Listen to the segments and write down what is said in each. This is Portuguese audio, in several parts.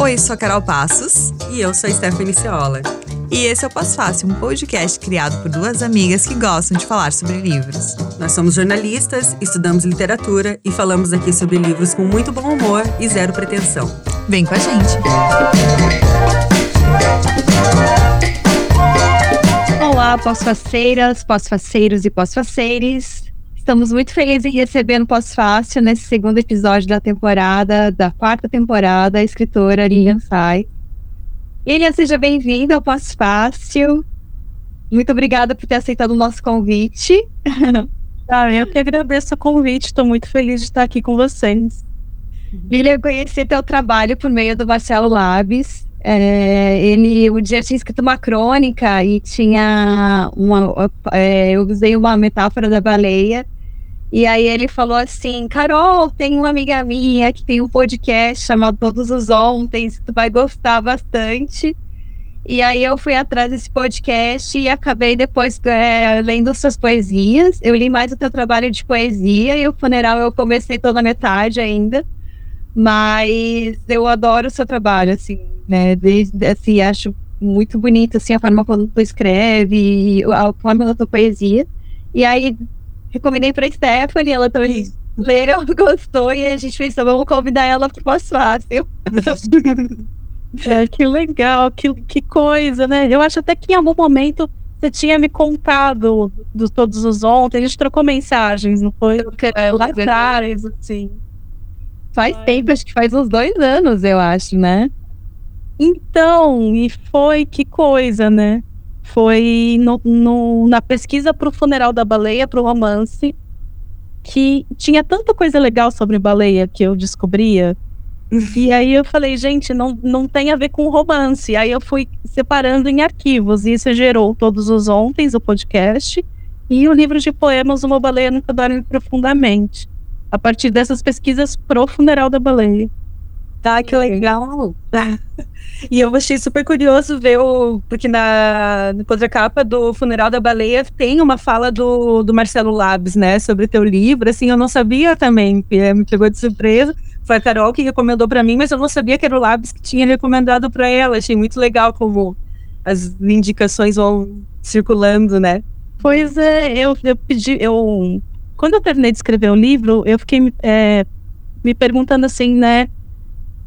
Oi, sou a Carol Passos. E eu sou a Stephanie Ciola. E esse é o Pós Fácil, um podcast criado por duas amigas que gostam de falar sobre livros. Nós somos jornalistas, estudamos literatura e falamos aqui sobre livros com muito bom humor e zero pretensão. Vem com a gente! Olá, pós-faceiras, pós-faceiros e pós-faceires. Estamos muito felizes em receber no Pós-Fácil, nesse segundo episódio da temporada, da quarta temporada, a escritora Lilian Sai. Lilian, seja bem-vinda ao Pós-Fácil. Muito obrigada por ter aceitado o nosso convite. Ah, eu que agradeço o convite, estou muito feliz de estar aqui com vocês. Lilian, eu conheci teu trabalho por meio do Marcelo Labs. É, ele um dia tinha escrito uma crônica e tinha uma. É, eu usei uma metáfora da baleia. E aí ele falou assim: Carol, tem uma amiga minha que tem um podcast chamado Todos os Ontem, tu vai gostar bastante. E aí eu fui atrás desse podcast e acabei depois é, lendo suas poesias. Eu li mais o teu trabalho de poesia e o funeral eu comecei toda metade ainda. Mas eu adoro o seu trabalho, assim, né? Desde, assim, acho muito bonito, assim, a forma como tu escreve, a forma da tua poesia. E aí, recomendei pra Stephanie, ela também leu, gostou, e a gente pensou, vamos convidar ela pro mais fácil. É, que legal, que, que coisa, né? Eu acho até que em algum momento você tinha me contado dos todos os ontem, a gente trocou mensagens, não foi? É, lá atrás, assim. Faz Ai. tempo, acho que faz uns dois anos, eu acho, né? Então, e foi que coisa, né? Foi no, no, na pesquisa para o funeral da baleia, para o romance, que tinha tanta coisa legal sobre baleia que eu descobria e aí eu falei, gente, não, não tem a ver com romance. Aí eu fui separando em arquivos, e isso gerou todos os ontens, o podcast, e o livro de poemas Uma Baleia Nunca Dorme Profundamente. A partir dessas pesquisas pro funeral da baleia. Tá, que legal. E eu achei super curioso ver o. Porque na, na contracapa do Funeral da Baleia tem uma fala do, do Marcelo Labs, né? Sobre teu livro. Assim, eu não sabia também, me pegou de surpresa foi a Carol que recomendou para mim, mas eu não sabia que era o Labs que tinha recomendado para ela. Achei muito legal como as indicações vão circulando, né? Pois é, eu, eu pedi, eu quando eu terminei de escrever o livro, eu fiquei é, me perguntando assim, né?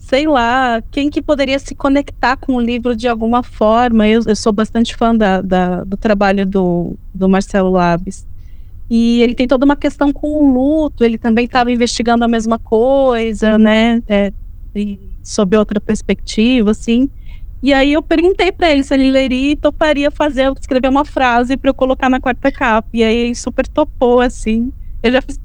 Sei lá, quem que poderia se conectar com o livro de alguma forma? Eu, eu sou bastante fã da, da, do trabalho do, do Marcelo Labs. E ele tem toda uma questão com o luto, ele também estava investigando a mesma coisa, né? É, sob outra perspectiva, assim. E aí eu perguntei para ele se ele leria e toparia fazer, escrever uma frase para eu colocar na quarta capa. E aí ele super topou, assim. Eu já fiz,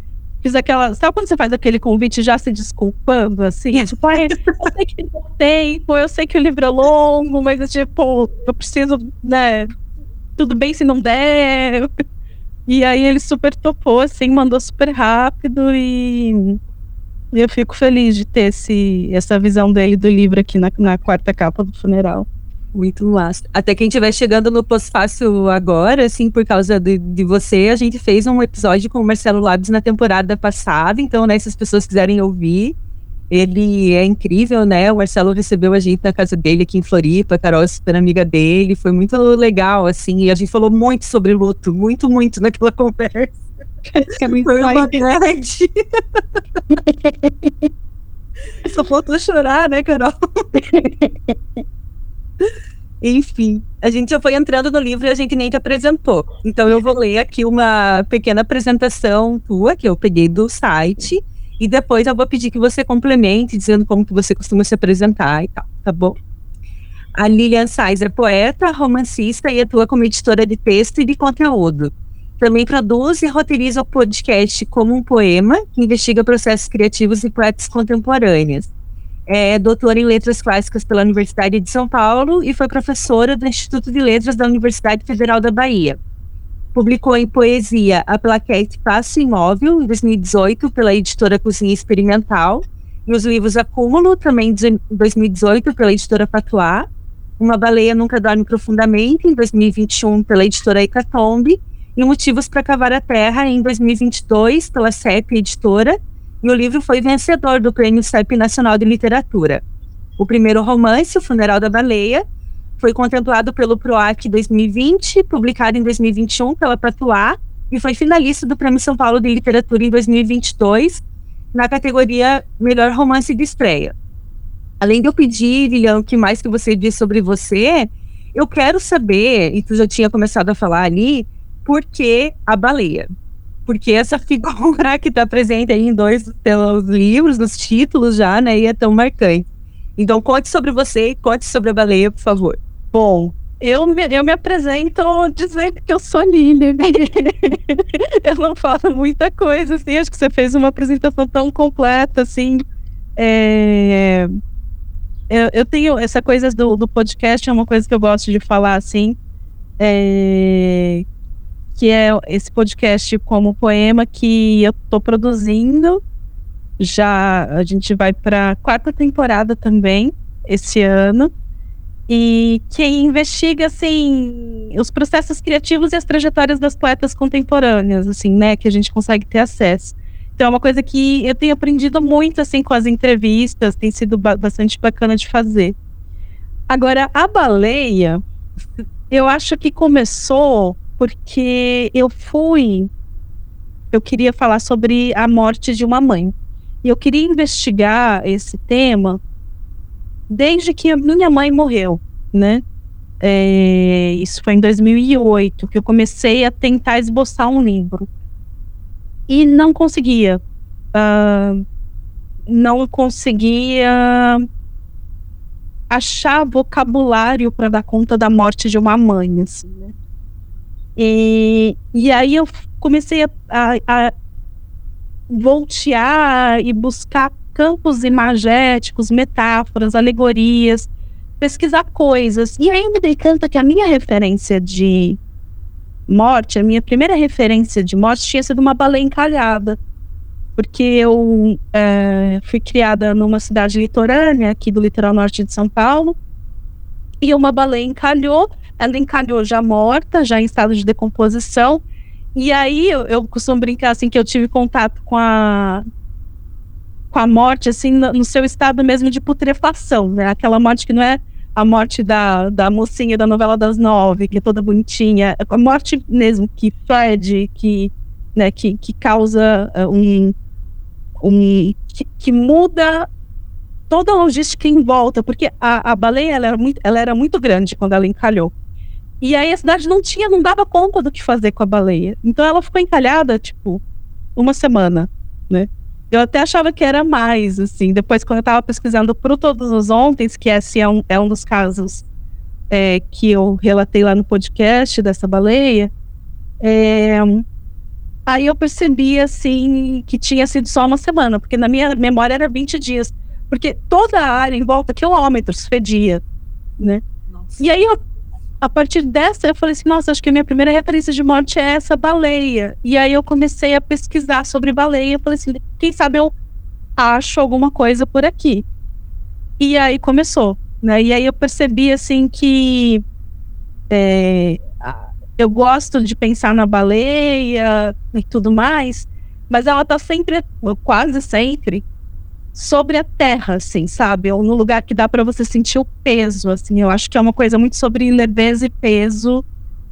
fiz aquela. Sabe quando você faz aquele convite já se desculpando, assim? É tipo, eu sei que não tempo, eu sei que o livro é longo, mas tipo, eu preciso, né? Tudo bem se não der. E aí ele super topou, assim, mandou super rápido e eu fico feliz de ter esse, essa visão dele do livro aqui na, na quarta capa do funeral. Muito massa. Até quem estiver chegando no pós-fácil agora, assim, por causa de, de você, a gente fez um episódio com o Marcelo Labs na temporada passada, então, né, se as pessoas quiserem ouvir, ele é incrível, né? O Marcelo recebeu a gente na casa dele aqui em Floripa, a Carol é super amiga dele, foi muito legal, assim, e a gente falou muito sobre luto, muito, muito naquela conversa. É muito foi uma grande. Só faltou chorar, né, Carol? Enfim, a gente já foi entrando no livro e a gente nem te apresentou. Então eu vou ler aqui uma pequena apresentação tua que eu peguei do site e depois eu vou pedir que você complemente, dizendo como que você costuma se apresentar e tal, tá bom? A Lilian Sais é poeta, romancista e atua como editora de texto e de conteúdo. Também produz e roteiriza o podcast Como um Poema, que investiga processos criativos e poetas contemporâneas. É doutora em Letras Clássicas pela Universidade de São Paulo e foi professora do Instituto de Letras da Universidade Federal da Bahia. Publicou em poesia a plaquete Passo Imóvel, em 2018, pela editora Cozinha Experimental, e os livros Acúmulo, também em 2018, pela editora Patuá, Uma Baleia Nunca Dorme Profundamente, em 2021, pela editora Hecatombe, e Motivos para Cavar a Terra, em 2022, pela CEP Editora, E o livro foi vencedor do Prêmio CEP Nacional de Literatura. O primeiro romance, O Funeral da Baleia, foi contemplado pelo PROAC 2020, publicado em 2021 pela Patuá, e foi finalista do Prêmio São Paulo de Literatura em 2022, na categoria Melhor Romance de Estreia. Além de eu pedir, Lilian, o que mais que você diz sobre você, eu quero saber, e tu já tinha começado a falar ali, por que a baleia? Porque essa figura que está presente aí em dois dos livros, nos títulos já, né, e é tão marcante. Então, conte sobre você e conte sobre a baleia, por favor. Bom, eu me, eu me apresento dizendo que eu sou Lilian. eu não falo muita coisa, assim. Acho que você fez uma apresentação tão completa, assim. É, eu, eu, tenho essa coisa do, do podcast, é uma coisa que eu gosto de falar, assim. É, que é esse podcast como poema que eu tô produzindo. Já a gente vai para quarta temporada também esse ano e que investiga assim os processos criativos e as trajetórias das poetas contemporâneas, assim, né, que a gente consegue ter acesso. Então é uma coisa que eu tenho aprendido muito assim com as entrevistas, tem sido ba bastante bacana de fazer. Agora a baleia, eu acho que começou porque eu fui eu queria falar sobre a morte de uma mãe. E eu queria investigar esse tema desde que a minha mãe morreu, né? É, isso foi em 2008 que eu comecei a tentar esboçar um livro e não conseguia, uh, não conseguia achar vocabulário para dar conta da morte de uma mãe, assim, né? E, e aí eu comecei a, a, a voltear e buscar campos imagéticos, metáforas, alegorias, pesquisar coisas. E aí eu me dei conta que a minha referência de morte, a minha primeira referência de morte tinha sido uma baleia encalhada. Porque eu é, fui criada numa cidade litorânea, aqui do litoral norte de São Paulo, e uma baleia encalhou, ela encalhou já morta, já em estado de decomposição, e aí eu, eu costumo brincar assim que eu tive contato com a com a morte, assim, no, no, seu estado mesmo de putrefação, né? Aquela morte que não é a morte da, da mocinha da novela das nove, que é toda bonitinha, é a morte mesmo que fede, que, né, que, que causa uh, um. um que, que, muda toda a logística em volta, porque a, a baleia ela era, muito, ela era muito grande quando ela encalhou. E aí a cidade não tinha, não dava conta do que fazer com a baleia. Então ela ficou encalhada, tipo, uma semana, né? Eu até achava que era mais, assim. Depois, quando eu estava pesquisando pro Todos os Ontem, que esse é um, é um dos casos é, que eu relatei lá no podcast dessa baleia, é, aí eu percebi, assim, que tinha sido só uma semana, porque na minha memória era 20 dias. Porque toda a área em volta, quilômetros, fedia, né? Nossa. E aí eu a partir dessa, eu falei assim: nossa, acho que a minha primeira referência de morte é essa baleia. E aí eu comecei a pesquisar sobre baleia. Eu falei assim: quem sabe eu acho alguma coisa por aqui. E aí começou. Né? E aí eu percebi assim que é, eu gosto de pensar na baleia e tudo mais, mas ela tá sempre, quase sempre, sobre a terra, assim, sabe? Ou no lugar que dá para você sentir o peso, assim. Eu acho que é uma coisa muito sobre leveza e peso.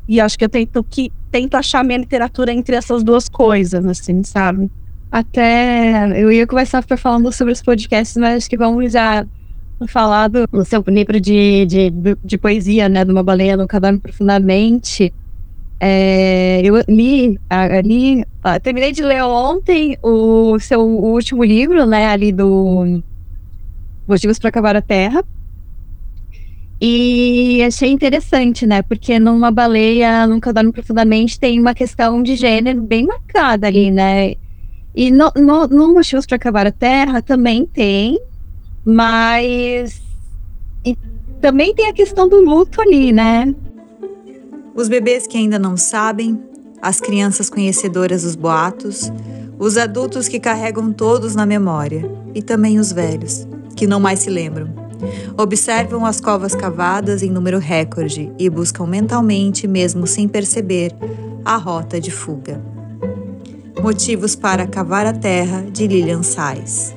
E acho que eu tento que tento achar minha literatura entre essas duas coisas, assim, sabe? Até eu ia começar falando sobre os podcasts, mas acho que vamos já falar do, do seu livro de, de, de poesia, né? De uma baleia no caderno profundamente. É, eu li, ali, terminei de ler ontem o seu último livro, né, ali do Motivos para Acabar a Terra. E achei interessante, né? Porque numa baleia, nunca dorme profundamente, tem uma questão de gênero bem marcada ali, né? E no, no, no Motivos para Acabar a Terra também tem, mas e também tem a questão do luto ali, né? Os bebês que ainda não sabem, as crianças conhecedoras dos boatos, os adultos que carregam todos na memória e também os velhos, que não mais se lembram. Observam as covas cavadas em número recorde e buscam mentalmente, mesmo sem perceber, a rota de fuga. Motivos para Cavar a Terra, de Lilian Sais.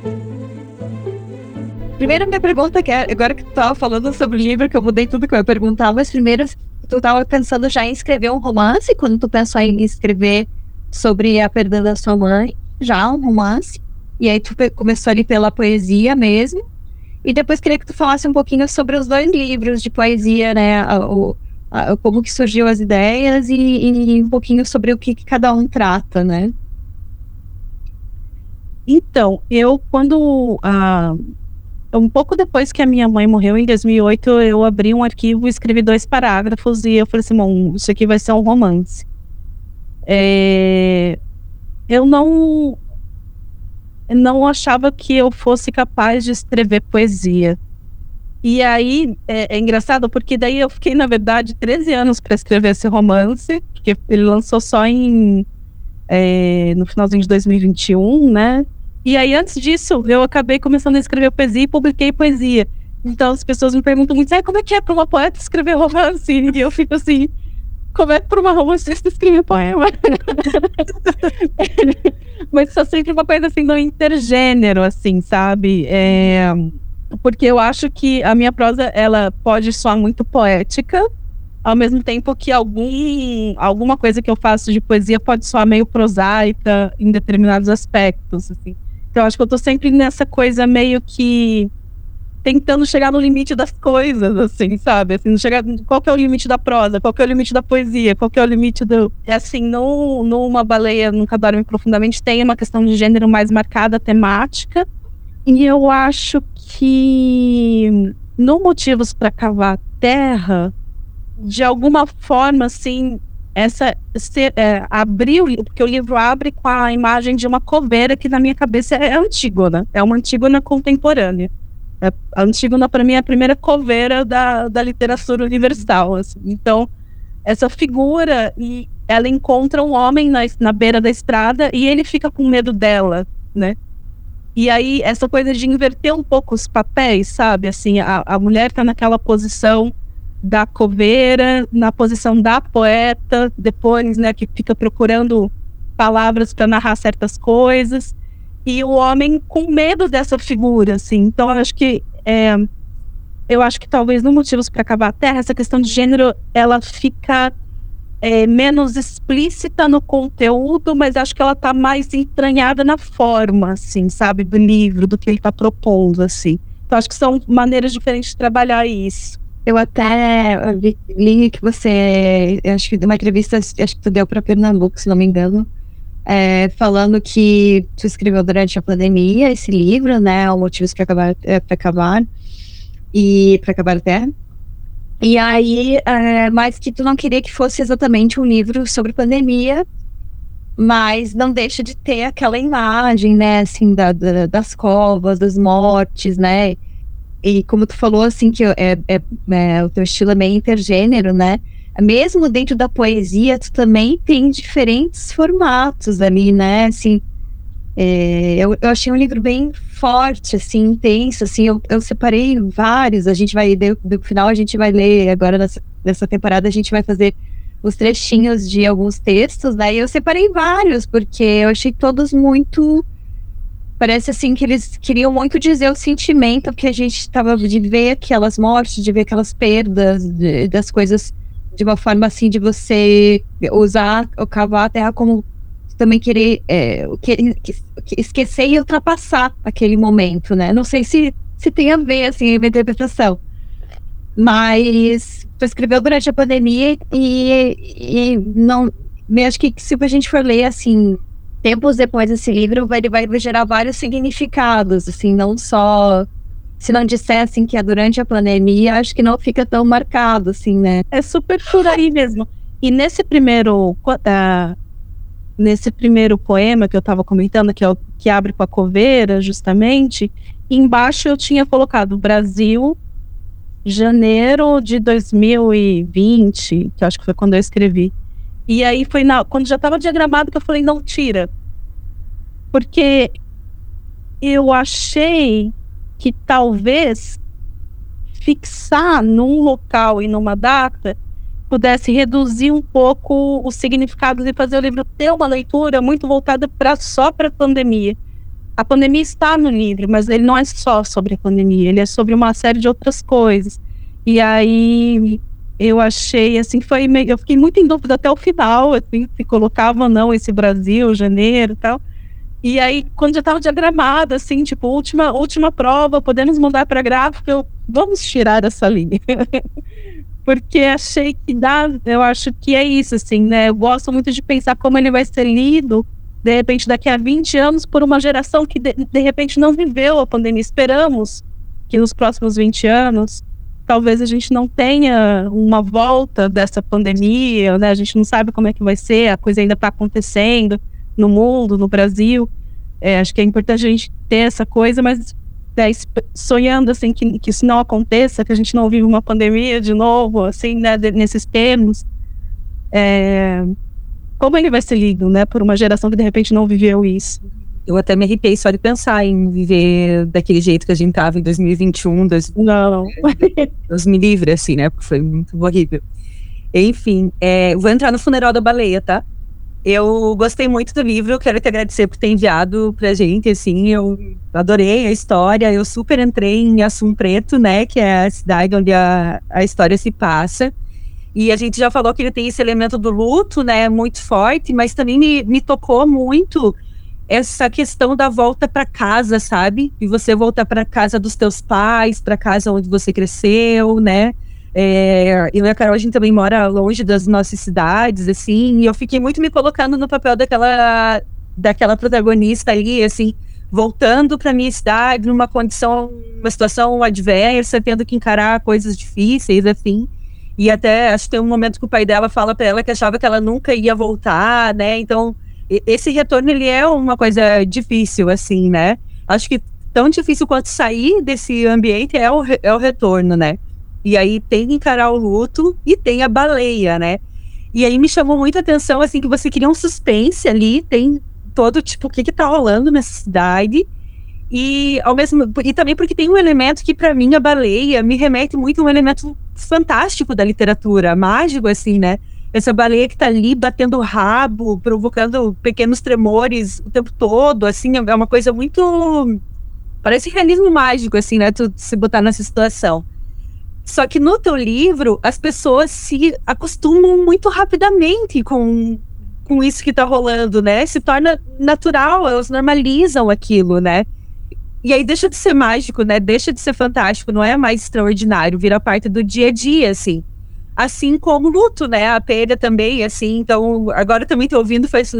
Primeiro, minha pergunta, que é, agora que tu estava falando sobre o livro, que eu mudei tudo que eu ia perguntar, mas primeiro, tu estava pensando já em escrever um romance, quando tu pensou em escrever sobre a perda da sua mãe, já um romance, e aí tu começou ali pela poesia mesmo, e depois queria que tu falasse um pouquinho sobre os dois livros de poesia, né, o, a, como que surgiu as ideias e, e, um pouquinho sobre o que, que cada um trata, né. Então, eu quando... Uh um pouco depois que a minha mãe morreu, em 2008, eu abri um arquivo, escrevi dois parágrafos e eu falei assim, bom, isso aqui vai ser um romance. É, eu não não achava que eu fosse capaz de escrever poesia. E aí é, é engraçado porque daí eu fiquei, na verdade, 13 anos para escrever esse romance, porque ele lançou só em é, no finalzinho de 2021, né? E aí, antes disso, eu acabei começando a escrever poesia e publiquei poesia. Então, as pessoas me perguntam muito, ah, como é que é para uma poeta escrever romance? E eu fico assim, como é para uma romancista escrever poema? Mas só sempre uma coisa assim do intergênero, assim, sabe? É... Porque eu acho que a minha prosa, ela pode soar muito poética, ao mesmo tempo que algum, alguma coisa que eu faço de poesia pode soar meio prosaica em determinados aspectos, assim. Então, acho que eu tô sempre nessa coisa meio que tentando chegar no limite das coisas, assim, sabe? Assim, chegar, qual que é o limite da prosa, qual que é o limite da poesia, qual que é o limite do... É assim, no, numa baleia, nunca dorme profundamente, tem uma questão de gênero mais marcada, temática, e eu acho que no Motivos para Cavar Terra, de alguma forma, assim, essa se, é, abriu, porque o livro abre com a imagem de uma coveira que na minha cabeça é Antígona, é uma Antígona contemporânea. É, a Antígona, para mim, é a primeira coveira da, da literatura universal. Assim. Então, essa figura, e ela encontra um homem na, na beira da estrada e ele fica com medo dela, né? E aí, essa coisa de inverter um pouco os papéis, sabe? Assim, a, a mulher está naquela posição da coveira, na posição da poeta, depois, né, que fica procurando palavras para narrar certas coisas, e o homem com medo dessa figura, assim. Então, eu acho que é, eu acho que talvez no motivos para acabar a Terra essa questão de gênero ela fica é, menos explícita no conteúdo, mas acho que ela está mais entranhada na forma, assim, sabe, do livro, do que ele está propondo, assim. Então, acho que são maneiras diferentes de trabalhar isso. Eu até li que você, acho que uma entrevista, acho que tu deu para Pernambuco, se não me engano, é, falando que tu escreveu durante a pandemia esse livro, né, o motivos para acabar, é, para acabar e para acabar a Terra. E aí, é, mas que tu não queria que fosse exatamente um livro sobre pandemia, mas não deixa de ter aquela imagem, né, assim, da, da, das covas, das mortes, né, e como tu falou, assim, que é, é, é, o teu estilo é meio intergênero, né? Mesmo dentro da poesia, tu também tem diferentes formatos ali, né? Assim, é, eu, eu, achei um livro bem forte, assim, intenso, assim, eu, eu separei vários, a gente vai, no final a gente vai ler, agora nessa, nessa temporada a gente vai fazer os trechinhos de alguns textos, né? E eu separei vários, porque eu achei todos muito Parece assim que eles queriam muito dizer o sentimento que a gente estava de ver aquelas mortes, de ver aquelas perdas, de, das coisas de uma forma assim de você usar o cavar a terra como também querer é, que, que, esquecer e ultrapassar aquele momento, né? Não sei se, se tem a ver assim a interpretação, mas tu escreveu durante a pandemia e, e não, acho que se a gente for ler assim tempos depois desse livro, ele vai gerar vários significados, assim, não só se não dissessem que é durante a pandemia, acho que não fica tão marcado, assim, né? É super por aí mesmo. E nesse primeiro, uh, nesse primeiro poema que eu estava comentando, que é o que abre com a coveira, justamente, embaixo eu tinha colocado Brasil, janeiro de 2020, que eu acho que foi quando eu escrevi. E aí foi na, quando já estava diagramado que eu falei, não tira. Porque eu achei que talvez fixar num local e numa data pudesse reduzir um pouco o significado e fazer o livro ter uma leitura muito voltada para só para a pandemia. A pandemia está no livro, mas ele não é só sobre a pandemia, ele é sobre uma série de outras coisas. E aí eu achei assim, foi meio, eu fiquei muito em dúvida até o final, assim, se colocava ou não esse Brasil, janeiro e tal. E aí, quando já estava diagramada, assim, tipo, última, última prova, podemos mudar para gráfico, eu, vamos tirar essa linha. Porque achei que dá, eu acho que é isso, assim, né? Eu gosto muito de pensar como ele vai ser lido, de repente, daqui a 20 anos, por uma geração que, de, de repente, não viveu a pandemia. Esperamos que nos próximos 20 anos, talvez a gente não tenha uma volta dessa pandemia, né? A gente não sabe como é que vai ser, a coisa ainda está acontecendo no mundo, no Brasil. É, acho que é importante a gente ter essa coisa, mas é, sonhando assim que, que isso não aconteça, que a gente não vive uma pandemia de novo, assim, né, nesses termos. É, como ele vai ser lido, né, por uma geração que de repente não viveu isso? Eu até me arrepiei só de pensar em viver daquele jeito que a gente tava em 2021. Dois... Não. Deus me livre, assim, né? Porque foi muito horrível. Enfim, é, vou entrar no funeral da baleia, tá? Eu gostei muito do livro, quero te agradecer por ter enviado pra gente, assim, eu adorei a história, eu super entrei em Assum Preto, né, que é a cidade onde a, a história se passa, e a gente já falou que ele tem esse elemento do luto, né, muito forte, mas também me, me tocou muito essa questão da volta para casa, sabe? E você voltar para casa dos teus pais, para casa onde você cresceu, né? É, e a Carol, a gente também mora longe das nossas cidades, assim, e eu fiquei muito me colocando no papel daquela, daquela protagonista ali, assim, voltando para minha cidade, numa condição, uma situação adversa, tendo que encarar coisas difíceis, assim. E até acho que tem um momento que o pai dela fala para ela que achava que ela nunca ia voltar, né? Então, esse retorno ele é uma coisa difícil, assim, né? Acho que tão difícil quanto sair desse ambiente é o, é o retorno, né? E aí tem que encarar o luto e tem a baleia, né? E aí me chamou muita atenção, assim, que você queria um suspense ali, tem todo, tipo, o que que tá rolando nessa cidade. E ao mesmo e também porque tem um elemento que para mim a baleia me remete muito a um elemento fantástico da literatura, mágico assim, né? Essa baleia que tá ali batendo o rabo, provocando pequenos tremores o tempo todo, assim, é uma coisa muito parece realismo mágico assim, né? Tu se botar nessa situação. Só que no teu livro, as pessoas se acostumam muito rapidamente com, com isso que tá rolando, né? Se torna natural, elas normalizam aquilo, né? E aí deixa de ser mágico, né? Deixa de ser fantástico, não é mais extraordinário, vira parte do dia a dia, assim. Assim como luto, né? A perda também, assim. Então, agora também tô ouvindo, faz,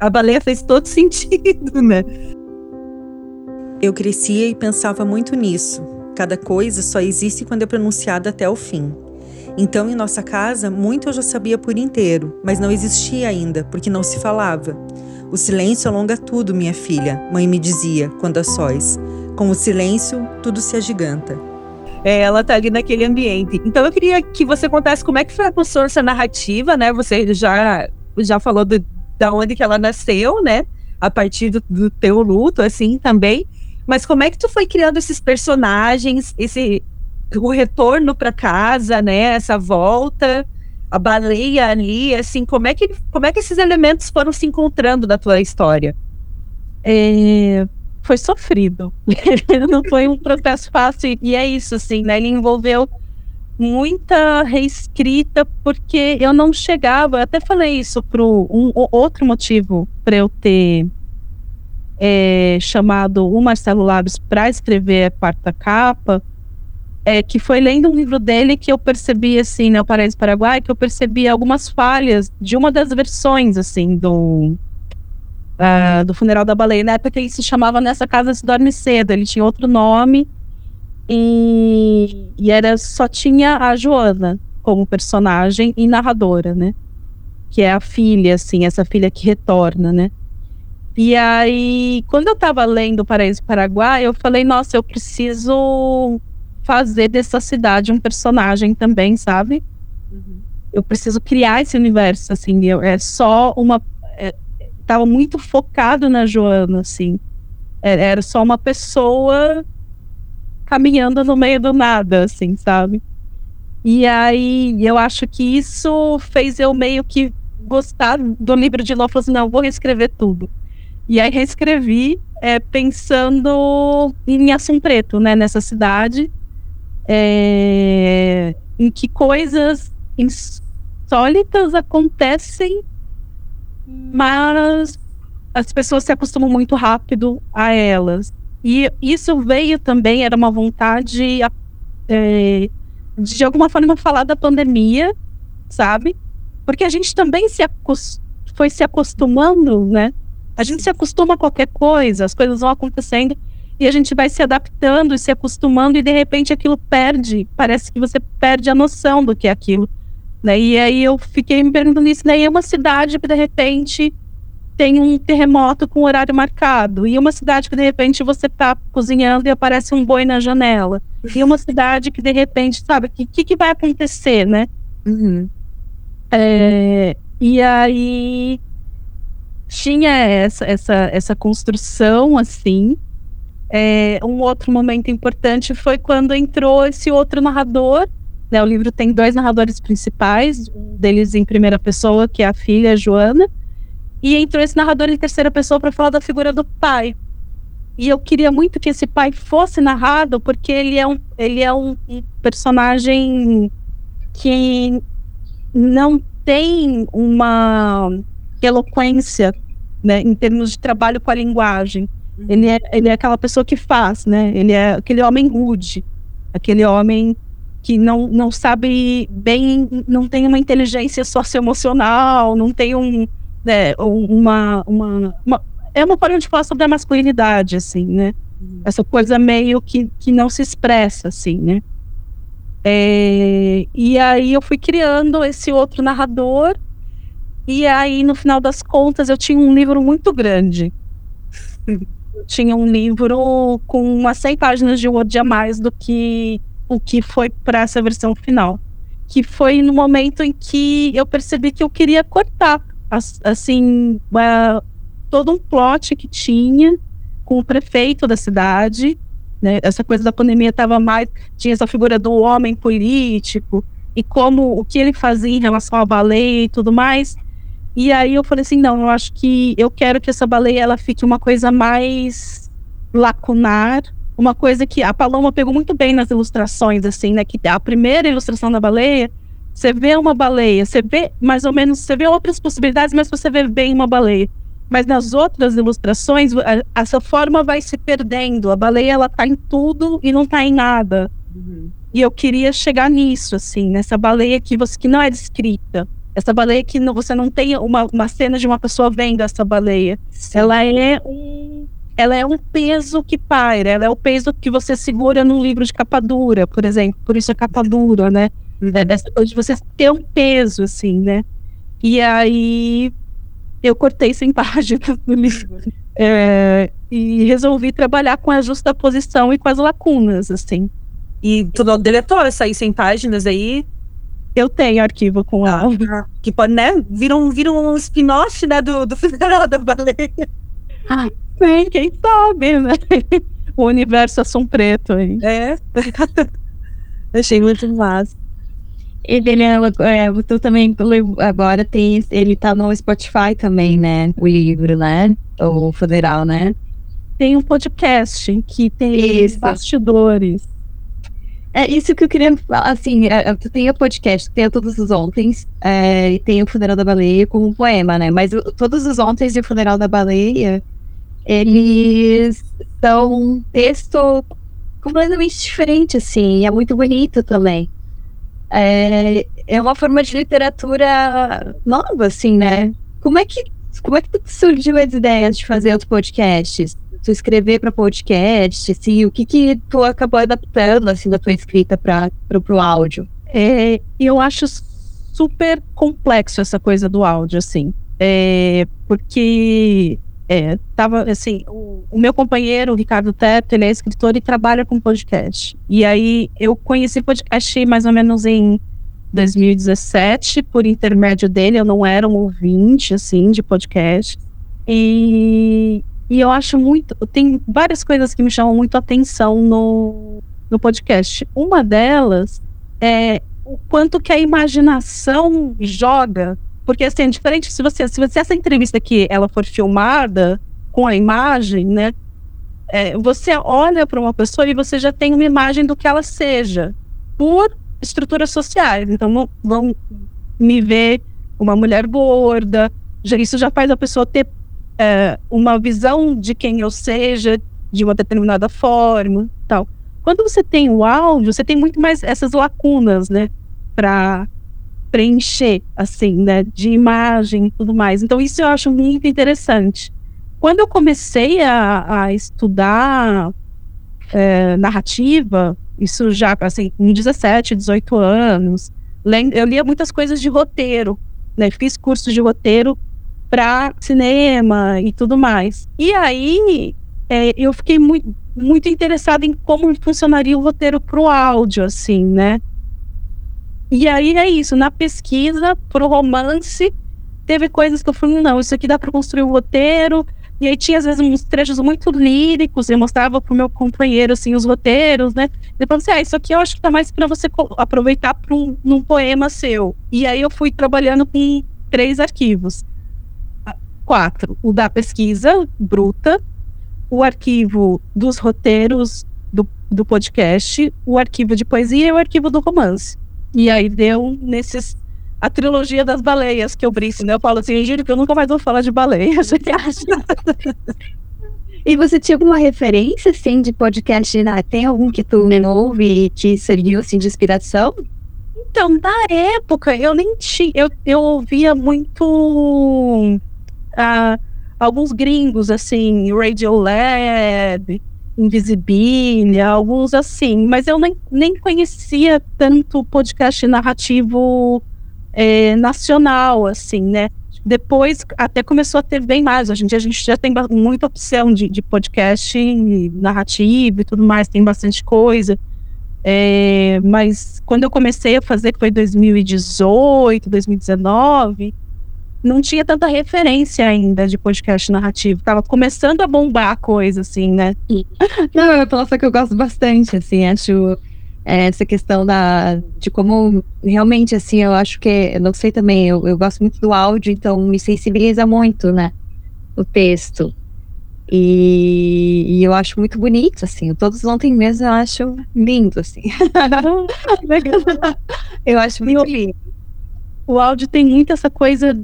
a baleia fez todo sentido, né? Eu crescia e pensava muito nisso Cada coisa só existe quando é pronunciada até o fim. Então, em nossa casa, muito eu já sabia por inteiro, mas não existia ainda, porque não se falava. O silêncio alonga tudo, minha filha, mãe me dizia, quando a sós. Com o silêncio, tudo se agiganta. É, ela tá ali naquele ambiente. Então, eu queria que você contasse como é que foi a construção narrativa, né? Você já, já falou do, da onde que ela nasceu, né? A partir do, do teu luto, assim, também. Mas como é que tu foi criando esses personagens, esse o retorno para casa, né? Essa volta, a baleia ali, assim, como é que como é que esses elementos foram se encontrando na tua história? É, foi sofrido. Não foi um processo fácil e é isso, assim, né? Ele envolveu muita reescrita porque eu não chegava. Eu até falei isso pro um outro motivo para eu ter é, chamado o Marcelo Labs para escrever a quarta capa, é, que foi lendo um livro dele que eu percebi, assim, né, o Paraíso Paraguai, que eu percebi algumas falhas de uma das versões, assim, do, uh, do Funeral da Baleia. Na época ele se chamava Nessa Casa Se Dorme Cedo, ele tinha outro nome e, e era, só tinha a Joana como personagem e narradora, né? Que é a filha, assim, essa filha que retorna, né? E aí, quando eu tava lendo Paraíso Paraguai, eu falei, nossa, eu preciso fazer dessa cidade um personagem também, sabe? Uhum. Eu preciso criar esse universo, assim, eu, é só uma... É, tava muito focado na Joana, assim. Era, é, era só uma pessoa caminhando no meio do nada, assim, sabe? E aí eu acho que isso fez eu meio que gostar do livro de novo. Falei assim, não, vou reescrever tudo. E aí reescrevi é, pensando em Assum Preto, né, nessa cidade, é, em que coisas insólitas acontecem, mas as pessoas se acostumam muito rápido a elas. E isso veio também, era uma vontade é, de, alguma forma falar da pandemia, sabe? Porque a gente também se foi se acostumando, né? A gente se acostuma a qualquer coisa, as coisas vão acontecendo e a gente vai se adaptando e se acostumando e de repente aquilo perde, parece que você perde a noção do que é aquilo. Né? E aí eu fiquei me perguntando isso, né? é uma cidade que de repente tem um terremoto com horário marcado. E uma cidade que de repente você está cozinhando e aparece um boi na janela. E uma cidade que de repente, sabe, o que, que vai acontecer, né? Uhum. É, e aí tinha essa, essa, essa construção assim. É, um outro momento importante foi quando entrou esse outro narrador. Né, o livro tem dois narradores principais, um deles em primeira pessoa, que é a filha Joana, e entrou esse narrador em terceira pessoa para falar da figura do pai. E eu queria muito que esse pai fosse narrado, porque ele é um, ele é um, um personagem que não tem uma eloquência né, em termos de trabalho com a linguagem. Uhum. Ele é, ele é aquela pessoa que faz, né? Ele é aquele homem rude, aquele homem que não, não sabe bem, não tem uma inteligência socioemocional, não tem um, né, uma, uma, uma, é uma forma de falar sobre a masculinidade, assim, né? Uhum. Essa coisa meio que, que não se expressa, assim, né? É, e aí eu fui criando esse outro narrador, e aí no final das contas eu tinha um livro muito grande. eu tinha um livro com umas 100 páginas de Word a mais do que o que foi para essa versão final. Que foi no momento em que eu percebi que eu queria cortar assim, uh, todo um plot que tinha com o prefeito da cidade, né? Essa coisa da pandemia estava mais tinha essa figura do homem político e como o que ele fazia em relação à baleia e tudo mais. E aí eu falei assim, não, eu acho que eu quero que essa baleia ela fique uma coisa mais lacunar, uma coisa que a Paloma pegou muito bem nas ilustrações assim, né, que a primeira ilustração da baleia você vê uma baleia, você vê mais ou menos, você vê outras possibilidades, mas você vê bem uma baleia. Mas nas outras ilustrações, a, essa forma vai se perdendo. A baleia, ela tá em tudo e não tá em nada. Uhum. E eu queria chegar nisso, assim, nessa baleia que, você, que não é descrita. Essa baleia que não, você não tem uma, uma cena de uma pessoa vendo essa baleia. Sim. Ela é um ela é um peso que paira, ela é o peso que você segura num livro de capa dura, por exemplo. Por isso é capa dura, né? Dessa coisa de você ter um peso, assim, né? E aí eu cortei 100 páginas do livro. É, e resolvi trabalhar com a justa posição e com as lacunas, assim. E tu não deletou essas 100 páginas aí? Eu tenho arquivo com ela. Ah, que pode, né? Vira um, vira um spin-off, né? Do, do funeral da baleia. Ah, sim, quem sabe, né? O universo é som preto aí. É. Achei muito massa. Ele é, é, tu também agora tem, ele tá no Spotify também, né? O livro, né? O federal, né? Tem um podcast que tem isso. bastidores. É isso que eu queria falar, assim, é, é, tu tem o podcast, tem todos os ontem, é, e tem o Funeral da Baleia com um poema, né? Mas o, todos os ontem e o Funeral da Baleia, eles são um texto completamente diferente, assim, é muito bonito também é, é uma forma de literatura nova, assim, né? Como é que como é que surgiu as ideias de fazer os podcasts? Tu escrever para podcast, assim, o que que tu acabou adaptando assim da tua escrita para o áudio? É, eu acho super complexo essa coisa do áudio, assim, é, porque é, tava assim, o, o, meu companheiro, o Ricardo Teto, ele é escritor e trabalha com podcast. E aí eu conheci podcast mais ou menos em 2017, por intermédio dele, eu não era um ouvinte, assim, de podcast. E, e eu acho muito, tem várias coisas que me chamam muito atenção no, no podcast. Uma delas é o quanto que a imaginação joga. Porque, assim, é diferente se você, se você essa entrevista aqui ela for filmada com a imagem, né? É, você olha para uma pessoa e você já tem uma imagem do que ela seja, por estruturas sociais. Então, vão me ver uma mulher gorda, já, isso já faz a pessoa ter é, uma visão de quem eu seja, de uma determinada forma, tal. Quando você tem o áudio, você tem muito mais essas lacunas, né, para preencher, assim, né, de imagem e tudo mais. Então, isso eu acho muito interessante. Quando eu comecei a, a estudar é, narrativa, isso já, assim, com 17, 18 anos, eu lia muitas coisas de roteiro, né, fiz cursos de roteiro para cinema e tudo mais. E aí, é, eu fiquei muito, muito interessada em como funcionaria o roteiro para o áudio, assim, né? E aí é isso, na pesquisa pro romance, teve coisas que eu falei, não, isso aqui dá para construir o um roteiro. E aí tinha às vezes uns trechos muito líricos, eu mostrava pro meu companheiro assim os roteiros, né? Depois assim, ah, isso aqui eu acho que tá mais para você aproveitar para um num poema seu. E aí eu fui trabalhando com três arquivos. Quatro, o da pesquisa bruta, o arquivo dos roteiros do, do podcast, o arquivo de poesia e o arquivo do romance. E aí deu nesses a trilogia das baleias que eu brinco, né? Eu falo assim, juro que eu nunca mais vou falar de baleia. Você acha? e você tinha alguma referência, assim, de podcast? Né? Tem algum que tu ouve e te serviu, assim, de inspiração? Então, na época, eu nem tinha... Eu, eu ouvia muito... Uh, alguns gringos, assim, Radiolab, Invisibilia, alguns assim, mas eu nem, nem conhecia tanto podcast narrativo é, nacional, assim, né? Depois até começou a ter bem mais. Hoje em dia a gente já tem muita opção de, de podcast narrativo e tudo mais, tem bastante coisa. É, mas quando eu comecei a fazer, que foi 2018, 2019, não tinha tanta referência ainda de podcast narrativo. Tava começando a bombar a coisa, assim, né? Não, é uma que eu gosto bastante, assim, acho é, essa questão da, de como realmente, assim, eu acho que, eu não sei também, eu, eu gosto muito do áudio, então me sensibiliza muito, né? O texto. E, e, eu acho muito bonito, assim. Todos ontem mesmo eu acho lindo, assim. eu acho muito lindo. O áudio tem muito essa coisa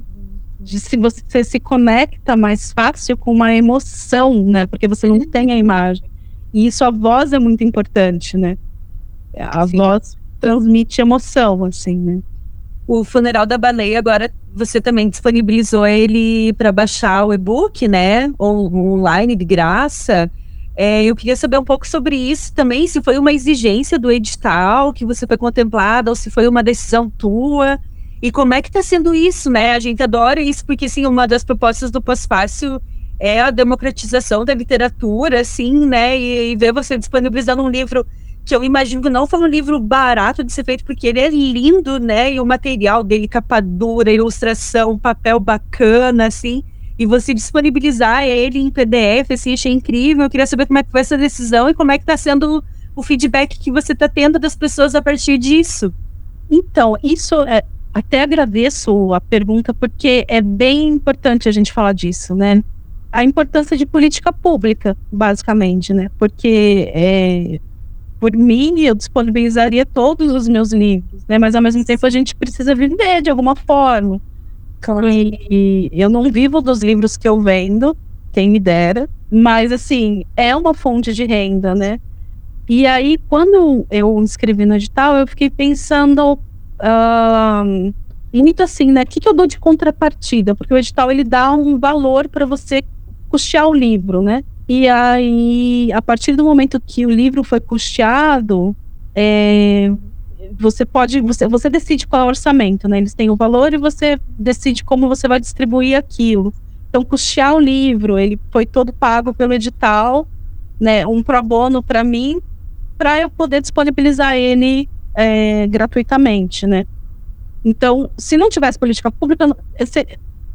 de se você se conecta mais fácil com uma emoção, né? Porque você não tem a imagem. E isso a voz é muito importante, né? A Sim. voz transmite emoção, assim, né? O Funeral da Baleia agora você também disponibilizou ele para baixar o e-book, né? Ou online de graça. É, eu queria saber um pouco sobre isso também, se foi uma exigência do edital que você foi contemplada ou se foi uma decisão tua. E como é que está sendo isso, né? A gente adora isso, porque, sim, uma das propostas do pós-fácil é a democratização da literatura, assim, né? E, e ver você disponibilizando um livro que eu imagino que não foi um livro barato de ser feito, porque ele é lindo, né? E o material dele, capa dura, ilustração, papel bacana, assim. E você disponibilizar ele em PDF, assim, achei incrível. Eu queria saber como é que foi essa decisão e como é que está sendo o feedback que você está tendo das pessoas a partir disso. Então, isso é, até agradeço a pergunta, porque é bem importante a gente falar disso, né? A importância de política pública, basicamente, né? Porque, é, por mim, eu disponibilizaria todos os meus livros, né? Mas, ao mesmo tempo, a gente precisa viver de alguma forma. Claro. E eu não vivo dos livros que eu vendo, quem me dera, mas, assim, é uma fonte de renda, né? E aí, quando eu inscrevi no edital, eu fiquei pensando uh, muito assim, né? O que, que eu dou de contrapartida? Porque o edital ele dá um valor para você custear o livro, né? E aí, a partir do momento que o livro foi custeado, é, você pode, você, você decide qual é o orçamento, né? Eles têm o valor e você decide como você vai distribuir aquilo. Então, custear o livro, ele foi todo pago pelo edital, né? Um pro bono para mim, para eu poder disponibilizar ele é, gratuitamente, né? Então, se não tivesse política pública,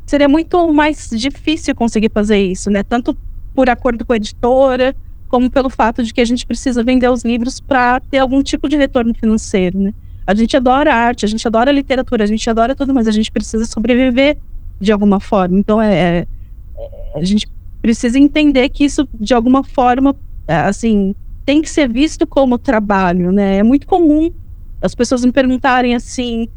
seria muito mais difícil conseguir fazer isso, né? Tanto por acordo com a editora, como pelo fato de que a gente precisa vender os livros para ter algum tipo de retorno financeiro, né? A gente adora arte, a gente adora literatura, a gente adora tudo, mas a gente precisa sobreviver de alguma forma. Então, é, é, é a gente precisa entender que isso, de alguma forma, é, assim, tem que ser visto como trabalho, né? É muito comum as pessoas me perguntarem assim: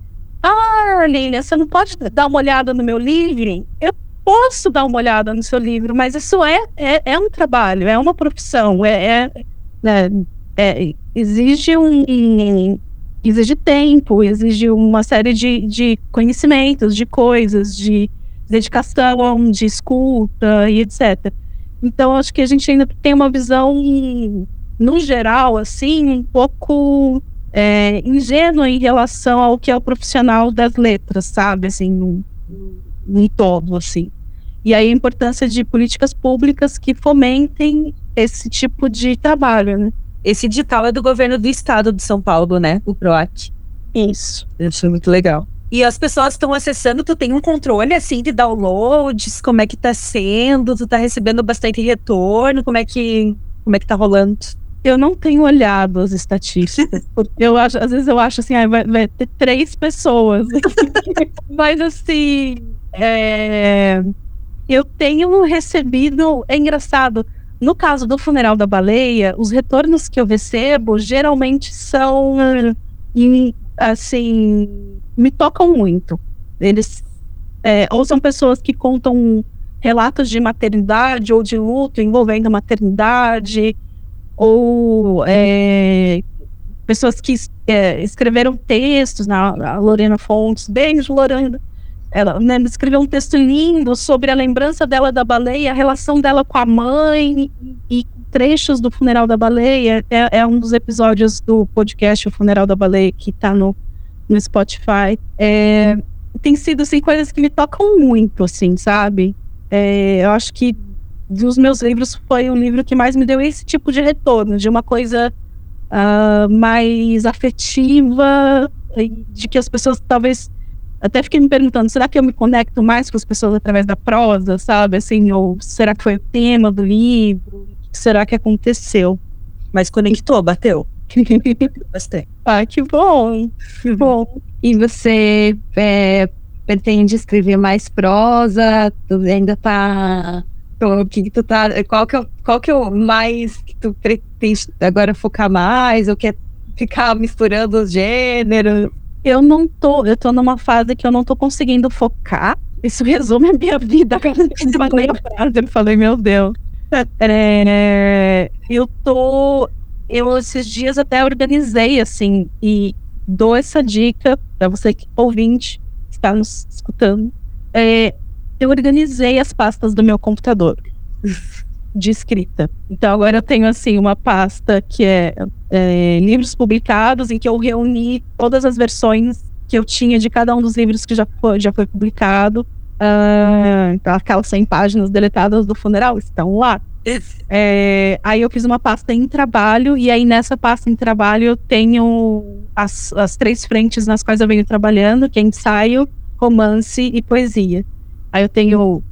Ah, Lília, você não pode dar uma olhada no meu livro? Eu posso dar uma olhada no seu livro, mas isso é, é, é um trabalho, é uma profissão, é, é, né, é exige um, um, exige tempo, exige uma série de, de conhecimentos, de coisas, de dedicação, de escuta e etc. Então, acho que a gente ainda tem uma visão, no geral, assim, um pouco é, ingênua em relação ao que é o profissional das letras, sabe? Assim, num, num todo, assim. E aí a importância de políticas públicas que fomentem esse tipo de trabalho, né? Esse edital é do governo do estado de São Paulo, né? O PROAC. Isso. Isso é muito legal. E as pessoas estão acessando, tu tem um controle assim de downloads, como é que tá sendo, tu tá recebendo bastante retorno, como é que como é que tá rolando? Eu não tenho olhado as estatísticas. eu acho, às vezes eu acho assim, ah, vai, vai ter três pessoas. Mas assim, é, eu tenho recebido. É engraçado. No caso do funeral da baleia, os retornos que eu recebo geralmente são assim me tocam muito. Eles é, ou são pessoas que contam relatos de maternidade ou de luto envolvendo a maternidade, ou é, pessoas que é, escreveram textos, na a Lorena Fontes, beijo Lorena, ela né, escreveu um texto lindo sobre a lembrança dela da baleia, a relação dela com a mãe e trechos do funeral da baleia. É, é um dos episódios do podcast O Funeral da Baleia que está no, no Spotify. É, tem sido assim coisas que me tocam muito, assim, sabe? É, eu acho que dos meus livros foi o livro que mais me deu esse tipo de retorno, de uma coisa uh, mais afetiva, de que as pessoas talvez até fiquei me perguntando, será que eu me conecto mais com as pessoas através da prosa, sabe? Assim, ou será que foi o tema do livro? O que será que aconteceu? Mas conectou, bateu. Bastante. Ah, que bom, que bom. E você é, pretende escrever mais prosa? Tu ainda tá. O que, que tu tá. Qual que, é, qual que é o mais que tu pretende agora focar mais? Ou quer ficar misturando os gêneros? eu não tô, eu tô numa fase que eu não tô conseguindo focar. Isso resume a minha vida. Eu falei a frase, eu falei, meu Deus. É, eu tô. Eu esses dias até organizei assim e dou essa dica para você que ouvinte está nos escutando. É, eu organizei as pastas do meu computador de escrita. Então agora eu tenho assim uma pasta que é, é, livros publicados em que eu reuni todas as versões que eu tinha de cada um dos livros que já foi, já foi publicado. Uh, então aquelas 100 páginas deletadas do funeral estão lá. É, aí eu fiz uma pasta em trabalho, e aí nessa pasta em trabalho eu tenho as, as três frentes nas quais eu venho trabalhando, que é ensaio, romance e poesia. Aí eu tenho uh,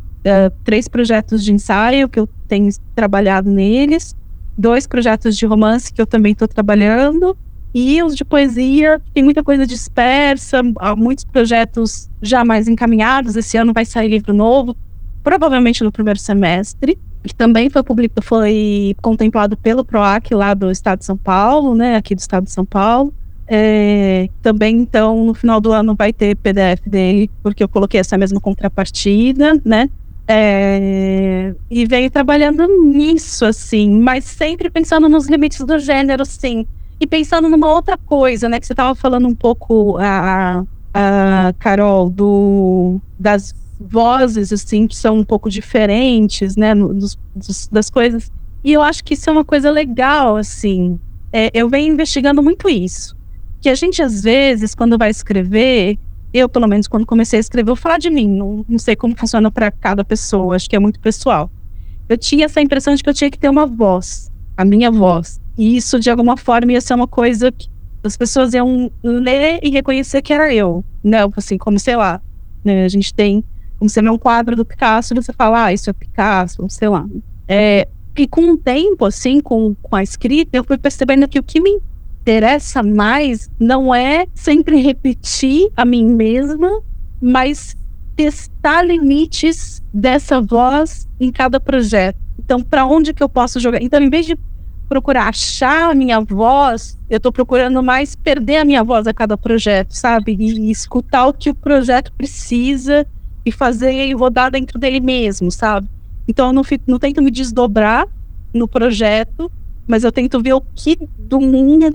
três projetos de ensaio que eu tenho trabalhado neles, dois projetos de romance que eu também estou trabalhando, e os de poesia, tem muita coisa dispersa, muitos projetos já mais encaminhados. Esse ano vai sair livro novo, provavelmente no primeiro semestre, que também foi publicado, foi contemplado pelo PROAC lá do estado de São Paulo, né, aqui do estado de São Paulo. É, também, então, no final do ano vai ter PDF dele, porque eu coloquei essa mesma contrapartida, né? É, e veio trabalhando nisso, assim, mas sempre pensando nos limites do gênero, sim. E pensando numa outra coisa, né? Que você estava falando um pouco, a, a Carol, do, das vozes, assim, que são um pouco diferentes, né? Dos, dos, das coisas. E eu acho que isso é uma coisa legal, assim. É, eu venho investigando muito isso. Que a gente, às vezes, quando vai escrever, eu, pelo menos, quando comecei a escrever, vou falar de mim, não, não sei como funciona para cada pessoa, acho que é muito pessoal. Eu tinha essa impressão de que eu tinha que ter uma voz, a minha voz. E isso, de alguma forma, ia ser uma coisa que as pessoas iam ler e reconhecer que era eu. Não, assim, como sei lá, né? A gente tem, como você vê um quadro do Picasso, você fala, ah, isso é Picasso, sei lá. É, e com o tempo, assim, com, com a escrita, eu fui percebendo que o que me interessa mais não é sempre repetir a mim mesma, mas testar limites dessa voz em cada projeto. Então, para onde que eu posso jogar? Então, em vez de procurar achar a minha voz, eu estou procurando mais perder a minha voz a cada projeto, sabe? E, escutar o que o projeto precisa e fazer e rodar dentro dele mesmo, sabe? Então, eu não, fico, não tento me desdobrar no projeto, mas eu tento ver o que do mundo,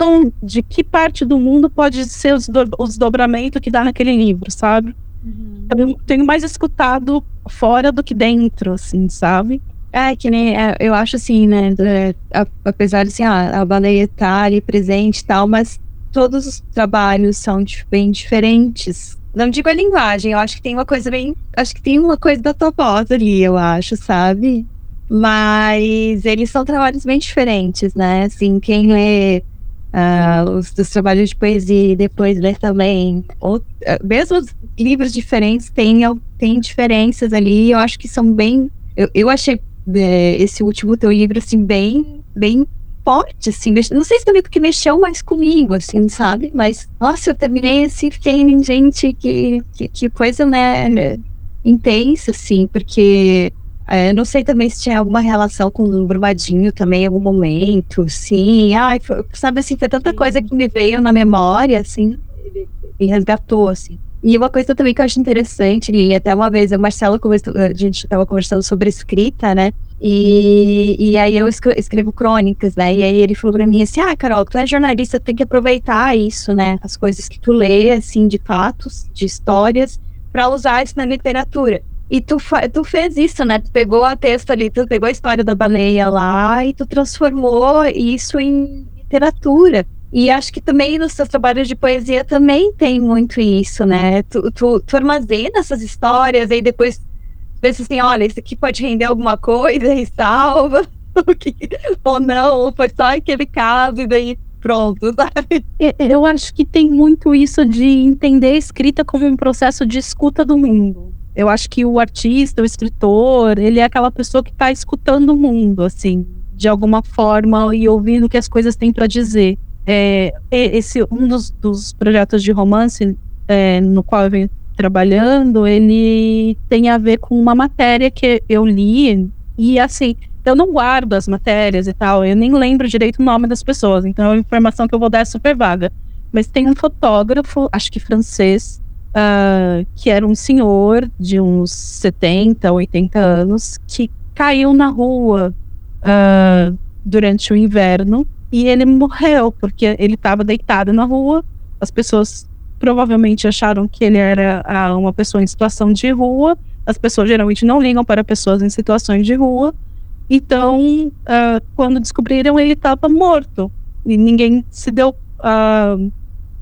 de que parte do mundo pode ser o desdobramento que dá naquele livro, sabe? Uhum. Eu tenho mais escutado fora do que dentro, assim, sabe? É, que nem é, eu acho assim, né? É, apesar de assim, ah, a baleia tá ali presente e tal, mas todos os trabalhos são bem diferentes. Não digo a linguagem, eu acho que tem uma coisa bem. Acho que tem uma coisa da tua voz ali, eu acho, sabe? Mas eles são trabalhos bem diferentes, né? Assim, quem lê uh, os, os, trabalhos de poesia e depois lê também. Ou, uh, mesmo livros diferentes têm, têm diferenças ali, eu acho que são bem. Eu, eu achei é, esse último teu livro, assim, bem, bem forte, assim. Não sei se também porque mexeu mais comigo, assim, sabe? Mas, nossa, eu terminei assim, fiquei, gente, que, que, que coisa, né, intensa, assim, porque é, não sei também se tinha alguma relação com o Brumadinho também em algum momento, sim. Ai, foi, sabe assim, foi tanta coisa que me veio na memória, assim, e resgatou, assim. E uma coisa também que eu acho interessante, e até uma vez o Marcelo conversou, a gente estava conversando sobre escrita, né? E, e aí eu escrevo crônicas, né? E aí ele falou pra mim assim, ah, Carol, tu é jornalista, tem que aproveitar isso, né? As coisas que tu lê, assim, de fatos, de histórias, para usar isso na literatura. E tu, tu fez isso, né? Tu pegou a texto ali, tu pegou a história da baleia lá e tu transformou isso em literatura. E acho que também nos seus trabalhos de poesia também tem muito isso, né? Tu, tu, tu armazena essas histórias e depois pensa assim, olha, isso aqui pode render alguma coisa e salva, ou não, ou foi só aquele caso e daí pronto, sabe? Eu acho que tem muito isso de entender a escrita como um processo de escuta do mundo. Eu acho que o artista, o escritor, ele é aquela pessoa que está escutando o mundo, assim, de alguma forma e ouvindo o que as coisas têm para dizer. É, esse um dos, dos projetos de romance é, no qual eu venho trabalhando, ele tem a ver com uma matéria que eu li e assim, eu não guardo as matérias e tal, eu nem lembro direito o nome das pessoas, então a informação que eu vou dar é super vaga. Mas tem um fotógrafo, acho que francês, uh, que era um senhor de uns 70, 80 anos, que caiu na rua uh, durante o inverno e ele morreu, porque ele estava deitado na rua, as pessoas provavelmente acharam que ele era ah, uma pessoa em situação de rua, as pessoas geralmente não ligam para pessoas em situações de rua, então, uh, quando descobriram, ele estava morto, e ninguém se deu uh,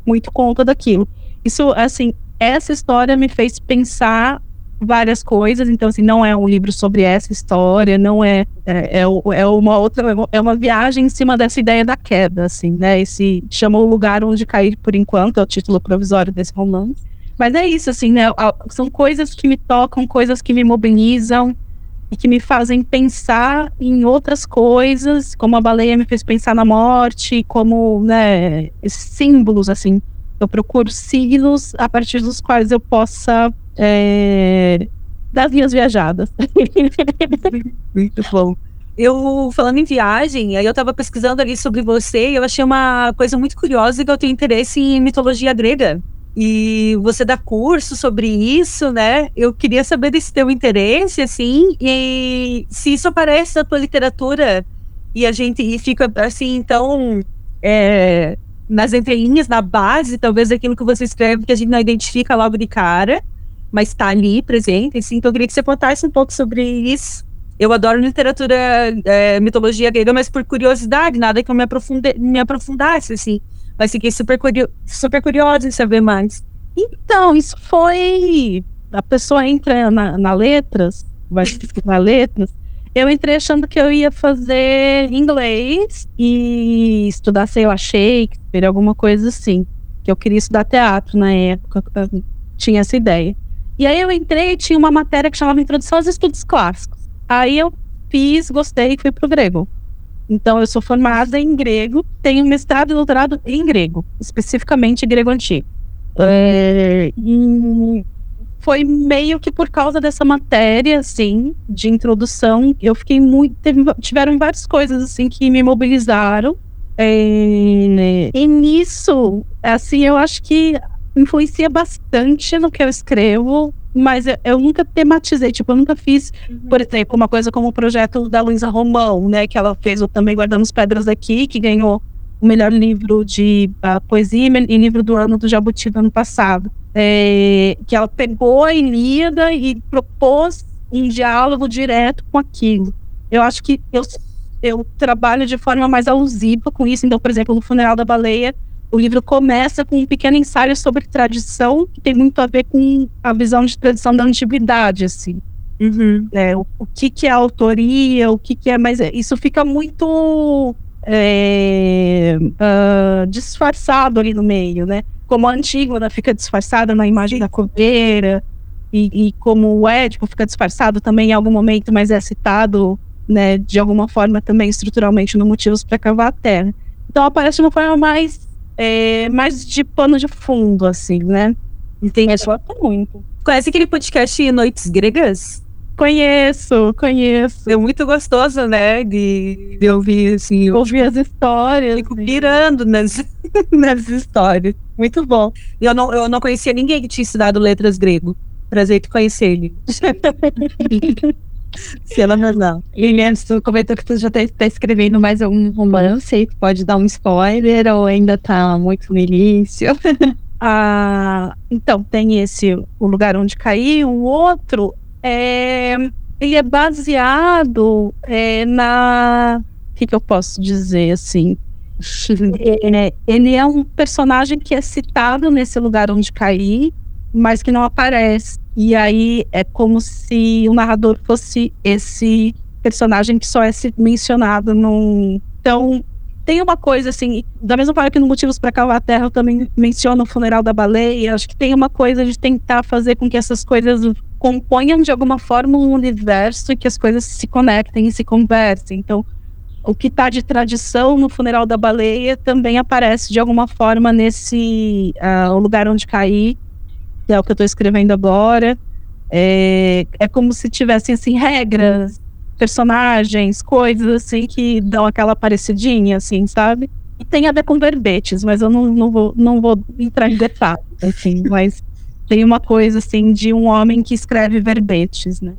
muito conta daquilo. Isso, assim, essa história me fez pensar várias coisas, então assim, não é um livro sobre essa história, não é é, é, é uma outra é uma viagem em cima dessa ideia da queda, assim, né? Esse chama o lugar onde cair por enquanto é o título provisório desse romance. Mas é isso, assim, né? São coisas que me tocam, coisas que me mobilizam e que me fazem pensar em outras coisas, como a baleia me fez pensar na morte, como, né, símbolos, assim. Eu procuro signos a partir dos quais eu possa é, das minhas viajadas. Muito bom. Eu, falando em viagem, aí eu estava pesquisando ali sobre você e eu achei uma coisa muito curiosa que eu tenho interesse em mitologia grega. E você dá curso sobre isso, né? Eu queria saber desse teu interesse, assim, e se isso aparece na tua literatura e a gente e fica assim, então, é, nas entrelinhas, na base, talvez aquilo que você escreve que a gente não identifica logo de cara mas está ali presente. Assim, então, eu queria que você contasse um pouco sobre isso. Eu adoro literatura, é, mitologia grega, mas por curiosidade, nada que eu me, aprofunde, me aprofundasse, assim. Mas fiquei super, curio, super curiosa em saber mais. Então, isso foi. A pessoa entra na, na letras, vai na letras. Eu entrei achando que eu ia fazer inglês e estudar, sei lá, Shakespeare, alguma coisa assim. Que eu queria estudar teatro na época, tinha essa ideia. E aí eu entrei e tinha uma matéria que chamava Introdução aos Estudos Clássicos. Aí eu fiz, gostei e fui pro grego. Então, eu sou formada em grego, tenho mestrado e doutorado em grego, especificamente grego antigo. É, e foi meio que por causa dessa matéria, assim, de introdução, eu fiquei muito. Teve, tiveram várias coisas, assim, que me mobilizaram. É, e nisso, assim, eu acho que influencia bastante no que eu escrevo, mas eu, eu, nunca tematizei, tipo, eu nunca fiz, uhum. por exemplo, uma coisa como o projeto da Luísa Romão, né, que ela fez o Também Guardamos Pedras Aqui, que ganhou o melhor livro de uh, poesia e livro do ano do Jabuti do ano passado. É, que ela pegou a Ilíada e propôs um diálogo direto com aquilo. Eu acho que eu, eu trabalho de forma mais alusiva com isso. Então, por exemplo, no Funeral da Baleia, o livro começa com um pequeno ensaio sobre tradição, que tem muito a ver com a visão de tradição da antiguidade, assim. Uhum. É, o, o, que, que é autoria, o que, que é. Mas isso fica muito é, uh, disfarçado ali no meio, né? Como a Antígona fica disfarçada na imagem da coveira, e, e, como o Édipo fica disfarçado também em algum momento, mas é citado, né, de alguma forma também estruturalmente no Motivos para Cavar a Terra. Então aparece de uma forma mais é, mais de pano de fundo, assim, né? Entendi. Mas muito. Conhece aquele podcast Noites Gregas? Conheço, conheço. É muito gostoso, né? De, de ouvir, assim. Ouvir as histórias. Fico pirando nas, nas histórias. Muito bom. Eu não, eu não conhecia ninguém que tinha estudado letras grego. Prazer te conhecer ele. Fenomenal. Liliane, tu comentou que tu já está tá escrevendo mais um romance, pode dar um spoiler ou ainda está muito no início? ah, então, tem esse O Lugar Onde Caí, o outro é, ele é baseado é, na... O que, que eu posso dizer, assim? É, ele é um personagem que é citado nesse lugar onde caí, mas que não aparece. E aí é como se o narrador fosse esse personagem que só é mencionado num. Então, tem uma coisa assim, da mesma forma que no Motivos para Cavar a Terra eu também menciono o funeral da baleia, acho que tem uma coisa de tentar fazer com que essas coisas componham de alguma forma um universo que as coisas se conectem e se conversem. Então, o que está de tradição no funeral da baleia também aparece de alguma forma nesse uh, o lugar onde caí que é o que eu estou escrevendo agora. É, é como se tivessem assim regras, personagens, coisas assim que dão aquela parecidinha, assim, sabe? E tem a ver com verbetes, mas eu não, não, vou, não vou entrar em detalhes, assim, mas tem uma coisa assim de um homem que escreve verbetes, né?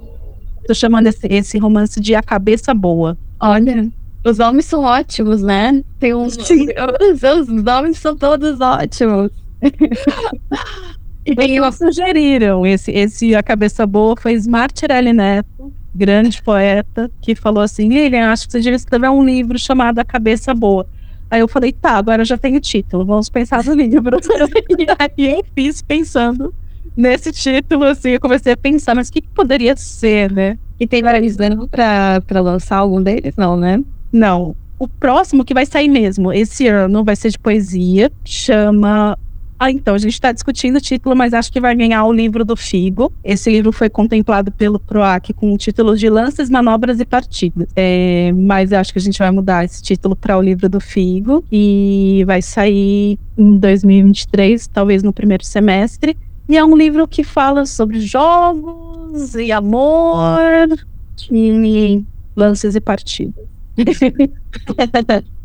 Tô chamando esse, esse romance de A Cabeça Boa. Olha, os nomes são ótimos, né? Tem uns. Os, os nomes são todos ótimos. E bem, sugeriram esse, esse A Cabeça Boa foi Smartirelli Neto, grande poeta, que falou assim: Lilian, acho que você devia escrever um livro chamado A Cabeça Boa. Aí eu falei, tá, agora já tenho título, vamos pensar no livro. e aí eu fiz pensando nesse título, assim, eu comecei a pensar, mas o que, que poderia ser, né? E tem varalizando pra, pra lançar algum deles, não, né? Não. O próximo que vai sair mesmo esse ano vai ser de poesia, chama ah, então, a gente está discutindo o título, mas acho que vai ganhar o livro do Figo. Esse livro foi contemplado pelo PROAC com o título de Lances, Manobras e Partidas. É, mas acho que a gente vai mudar esse título para o livro do Figo e vai sair em 2023, talvez no primeiro semestre. E é um livro que fala sobre jogos e amor e lances e partidas.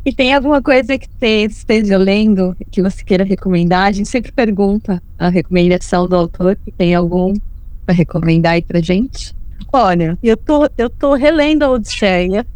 E tem alguma coisa que você esteja lendo que você queira recomendar? A gente sempre pergunta a recomendação do autor. Tem algum para recomendar aí pra gente? Olha, eu tô, eu tô relendo a Odisseia,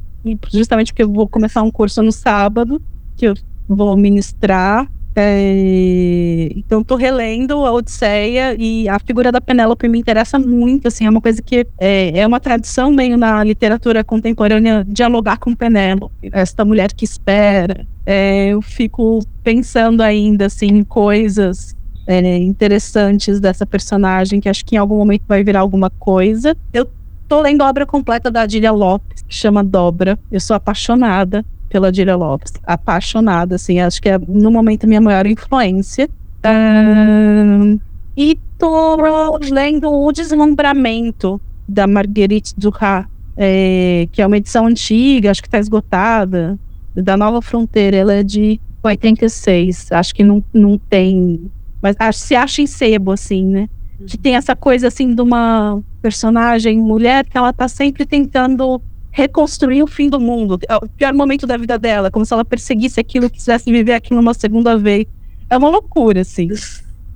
justamente porque eu vou começar um curso no sábado, que eu vou ministrar. É, então, estou relendo a Odisseia e a figura da Penélope me interessa muito. Assim, é uma coisa que é, é uma tradição meio na literatura contemporânea dialogar com Penélope, esta mulher que espera. É, eu fico pensando ainda assim, em coisas é, interessantes dessa personagem que acho que em algum momento vai virar alguma coisa. Eu estou lendo a obra completa da Adília Lopes, que chama Dobra. Eu sou apaixonada pela Dira Lopes. Apaixonada, assim, acho que é no momento a minha maior influência. Um, e tô lendo O Deslumbramento, da Marguerite Duras. é, que é uma edição antiga, acho que está esgotada, da Nova Fronteira, ela é de 86, acho que não, não tem, mas acho, se acha em sebo, assim, né? Que tem essa coisa, assim, de uma personagem mulher que ela tá sempre tentando reconstruir o fim do mundo, é o pior momento da vida dela, como se ela perseguisse aquilo, quisesse viver aquilo uma segunda vez. É uma loucura, assim.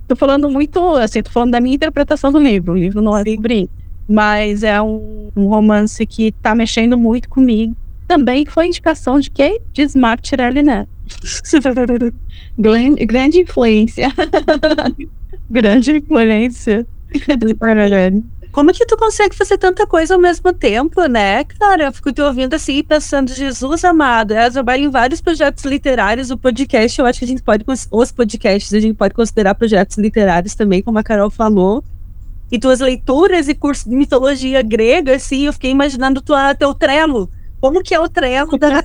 Tô falando muito, assim, tô falando da minha interpretação do livro. O livro não é sobre mas é um, um, romance que tá mexendo muito comigo. Também foi indicação de quem? De Smart Tirelli Neto. grande, grande influência. grande influência. Como é que tu consegue fazer tanta coisa ao mesmo tempo, né, cara? Eu fico te ouvindo assim, pensando, Jesus amado, eu trabalho em vários projetos literários, o podcast, eu acho que a gente pode, os podcasts, a gente pode considerar projetos literários também, como a Carol falou. E tuas leituras e curso de mitologia grega, assim, eu fiquei imaginando tua, teu trelo. Como que é o trelo da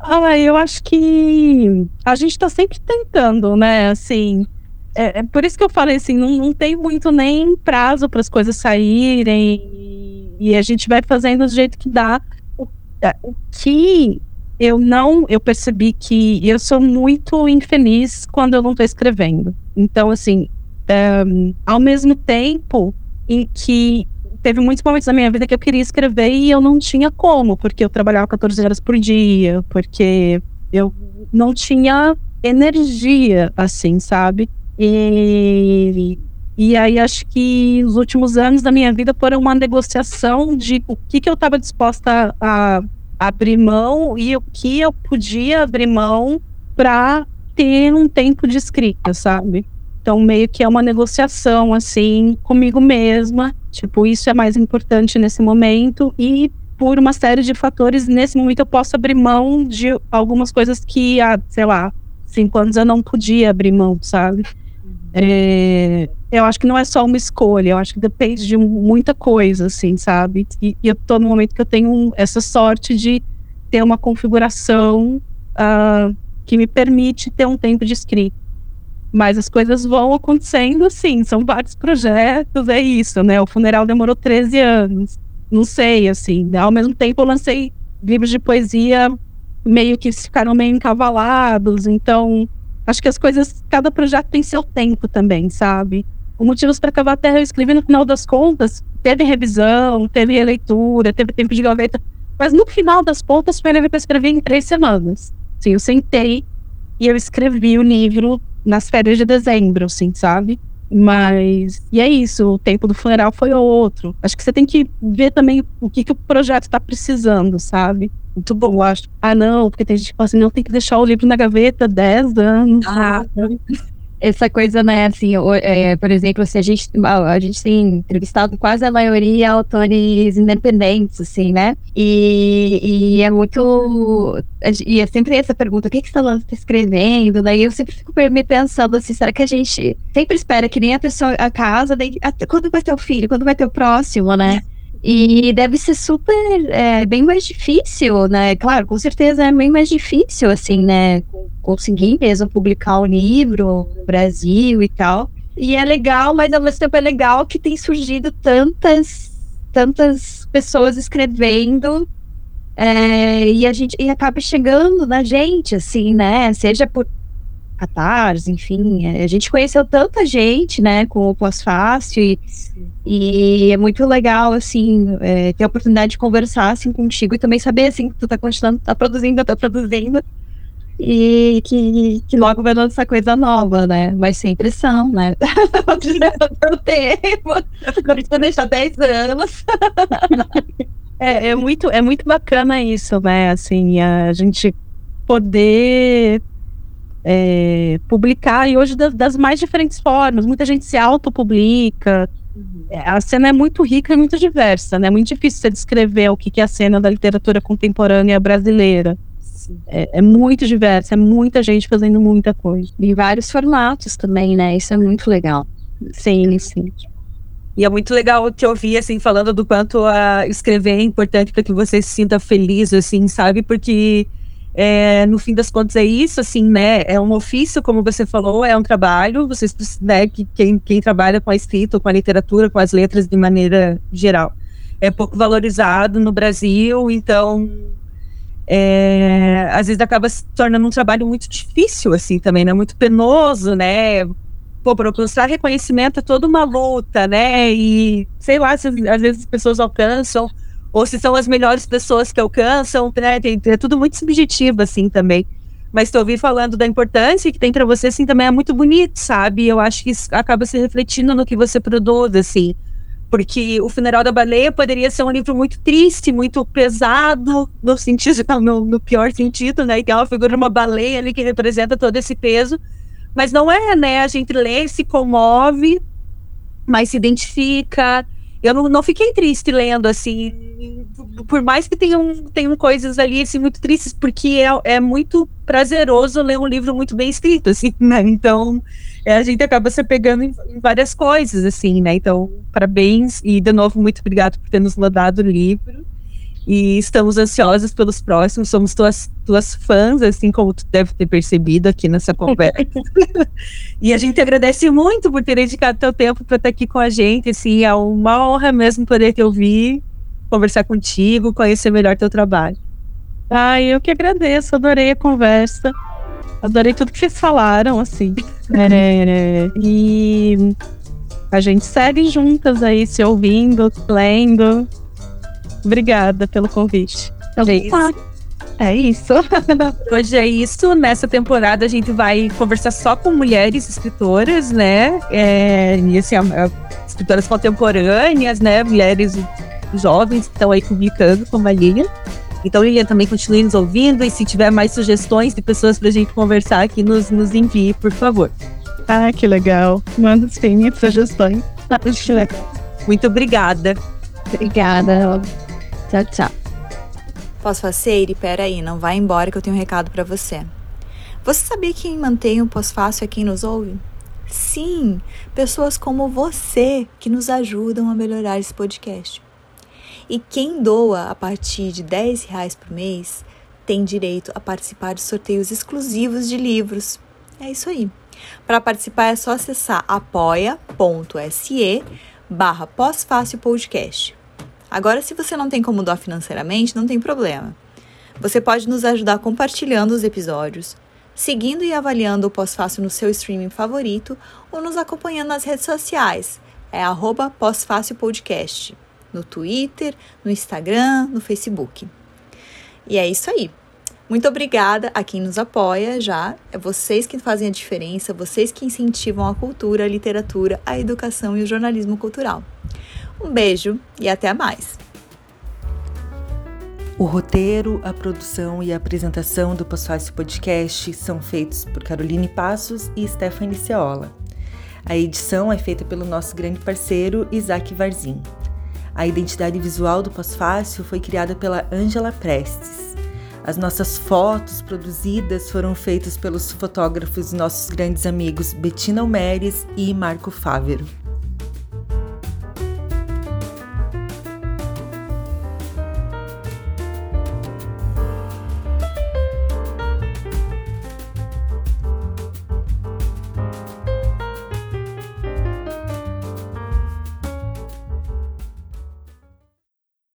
Ah, eu acho que a gente está sempre tentando, né? Assim, é, é, por isso que eu falei assim, não, não tem muito nem prazo para as coisas saírem e, e, a gente vai fazendo do jeito que dá. O, é, o, que eu não, eu percebi que eu sou muito infeliz quando eu não estou escrevendo. Então, assim, é, ao mesmo tempo em que teve muitos momentos da minha vida que eu queria escrever e eu não tinha como, porque eu trabalhava 14 horas por dia, porque eu não tinha energia, assim, sabe? E, e aí acho que os últimos anos da minha vida foram uma negociação de o que, que eu estava disposta a, abrir mão e o que eu podia abrir mão para ter um tempo de escrita, sabe? Então, meio que é uma negociação, assim, comigo mesma. Tipo, isso é mais importante nesse momento. E por uma série de fatores, nesse momento eu posso abrir mão de algumas coisas que há, sei lá, cinco anos eu não podia abrir mão, sabe? É, eu acho que não é só uma escolha, eu acho que depende de muita coisa, assim, sabe? E, e eu tô no momento que eu tenho essa sorte de ter uma configuração uh, que me permite ter um tempo de escrita. Mas as coisas vão acontecendo assim, são vários projetos, é isso, né? O funeral demorou 13 anos. Não sei, assim. Né? Ao mesmo tempo, eu lancei livros de poesia meio que ficaram meio encavalados, então Acho que as coisas, cada projeto tem seu tempo também, sabe? O Motivos para Cavar Terra eu escrevi no final das contas, teve revisão, teve releitura, teve tempo de gaveta, mas no final das contas foi para escrever em três semanas. Sim, eu sentei e eu escrevi o livro nas férias de dezembro, assim, sabe? Mas, e é isso, o tempo do funeral foi outro. Acho que você tem que ver também o que, que o projeto está precisando, sabe? muito bom, eu acho. Ah, não, porque tem gente que fala assim, não, tem que deixar o livro na gaveta 10 anos. Ah, essa coisa, né, assim, é, por exemplo, assim, a gente, a gente tem entrevistado quase a maioria autores independentes, assim, né, e, e é muito, e é sempre essa pergunta, o que, que você está escrevendo, daí eu sempre fico me pensando, assim, será que a gente sempre espera que nem a pessoa, a casa, daí, até quando vai ter o filho, quando vai ter o próximo, né, e deve ser super, é, bem mais difícil, né? Claro, com certeza é bem mais difícil, assim, né? Conseguir mesmo publicar um livro no Brasil e tal. E é legal, mas ao mesmo tempo é legal que tem surgido tantas, tantas pessoas escrevendo é, e a gente e acaba chegando na gente, assim, né? Seja por Catarse, enfim. É, a gente conheceu tanta gente, né, com o Pós-Fácil e, e, é muito legal, assim, é, ter a oportunidade de conversar, assim, contigo e também saber, assim, que tu tá continuando, tá produzindo, tá produzindo e que, que logo vai lançar coisa nova, né? Vai ser impressão, né? o tempo, não precisa deixar 10 anos. é, é, muito, é muito bacana isso, né? Assim, a gente poder é, publicar, e hoje das, das, mais diferentes formas. Muita gente se autopublica. Uhum. É, a cena é muito rica e muito diversa, né? É muito difícil você descrever o que, que é a cena da literatura contemporânea brasileira. É, é, muito diversa, é muita gente fazendo muita coisa. Em vários formatos também, né? Isso é muito legal. Sim, sim. E é muito legal te ouvir, assim, falando do quanto a escrever é importante para que você se sinta feliz, assim, sabe? Porque é, no fim das contas é isso, assim, né? É um ofício, como você falou, é um trabalho. Vocês, né, que quem, quem trabalha com a escrita, com a literatura, com as letras de maneira geral, é pouco valorizado no Brasil, então é, às vezes acaba se tornando um trabalho muito difícil, assim, também, né? Muito penoso, né? Pô, alcançar reconhecimento é toda uma luta, né? E sei lá se às vezes as pessoas alcançam, ou se são as melhores pessoas que alcançam, né? Tem, é tudo muito subjetivo, assim, também. Mas estou ouvindo falando da importância que tem para você, assim, também é muito bonito, sabe? Eu acho que isso acaba se refletindo no que você produz, assim porque o funeral da baleia poderia ser um livro muito triste, muito pesado, no sentido, no, no pior sentido, né? E tem uma figura de uma baleia ali que representa todo esse peso, mas não é, né? A gente lê, se comove, mas se identifica. Eu não, não fiquei triste lendo, assim, por mais que tenham, tenham coisas ali, assim, muito tristes, porque é, é muito prazeroso ler um livro muito bem escrito, assim, né? Então, é, a gente acaba se pegando em, em, várias coisas, assim, né? Então, parabéns e, de novo, muito obrigado por ter nos mandado o livro. E estamos ansiosos pelos próximos, somos tuas, tuas fãs, assim como tu deve ter percebido aqui nessa conversa. e a gente agradece muito por ter dedicado teu tempo para estar aqui com a gente, assim, é uma honra mesmo poder te ouvir, conversar contigo, conhecer melhor teu trabalho. Ai, eu que agradeço, adorei a conversa. Adorei tudo que vocês falaram, assim. É, e a gente segue juntas aí, se ouvindo, lendo. Obrigada pelo convite. Então, é isso. É isso. Hoje é isso. Nessa temporada a gente vai conversar só com mulheres escritoras, né? É, e assim, escritoras contemporâneas, né? Mulheres jovens que estão aí publicando, como a Lilian. Então, Lilian, também continue nos ouvindo e se tiver mais sugestões de pessoas para a gente conversar aqui, nos, nos envie, por favor. Ah, que legal. Manda sim sugestões. Muito obrigada. Obrigada. Tchau, tchau. Pós-faceire, peraí, não vai embora que eu tenho um recado para você. Você sabia que quem mantém o pós-fácil é quem nos ouve? Sim, pessoas como você que nos ajudam a melhorar esse podcast. E quem doa a partir de 10 reais por mês tem direito a participar de sorteios exclusivos de livros. É isso aí. Para participar é só acessar apoia.se barra pós-fácil podcast. Agora, se você não tem como doar financeiramente, não tem problema. Você pode nos ajudar compartilhando os episódios, seguindo e avaliando o pós-fácil no seu streaming favorito ou nos acompanhando nas redes sociais. É arroba pós-fácil podcast no Twitter, no Instagram, no Facebook. E é isso aí. Muito obrigada a quem nos apoia já. É vocês que fazem a diferença, vocês que incentivam a cultura, a literatura, a educação e o jornalismo cultural. Um beijo e até mais. O roteiro, a produção e a apresentação do Pós-Fácil Podcast são feitos por Caroline Passos e Stephanie Ceola. A edição é feita pelo nosso grande parceiro Isaac Varzim. A identidade visual do Pós-Fácil foi criada pela Angela Prestes. As nossas fotos produzidas foram feitas pelos fotógrafos nossos grandes amigos Bettina Almeres e Marco Fávero.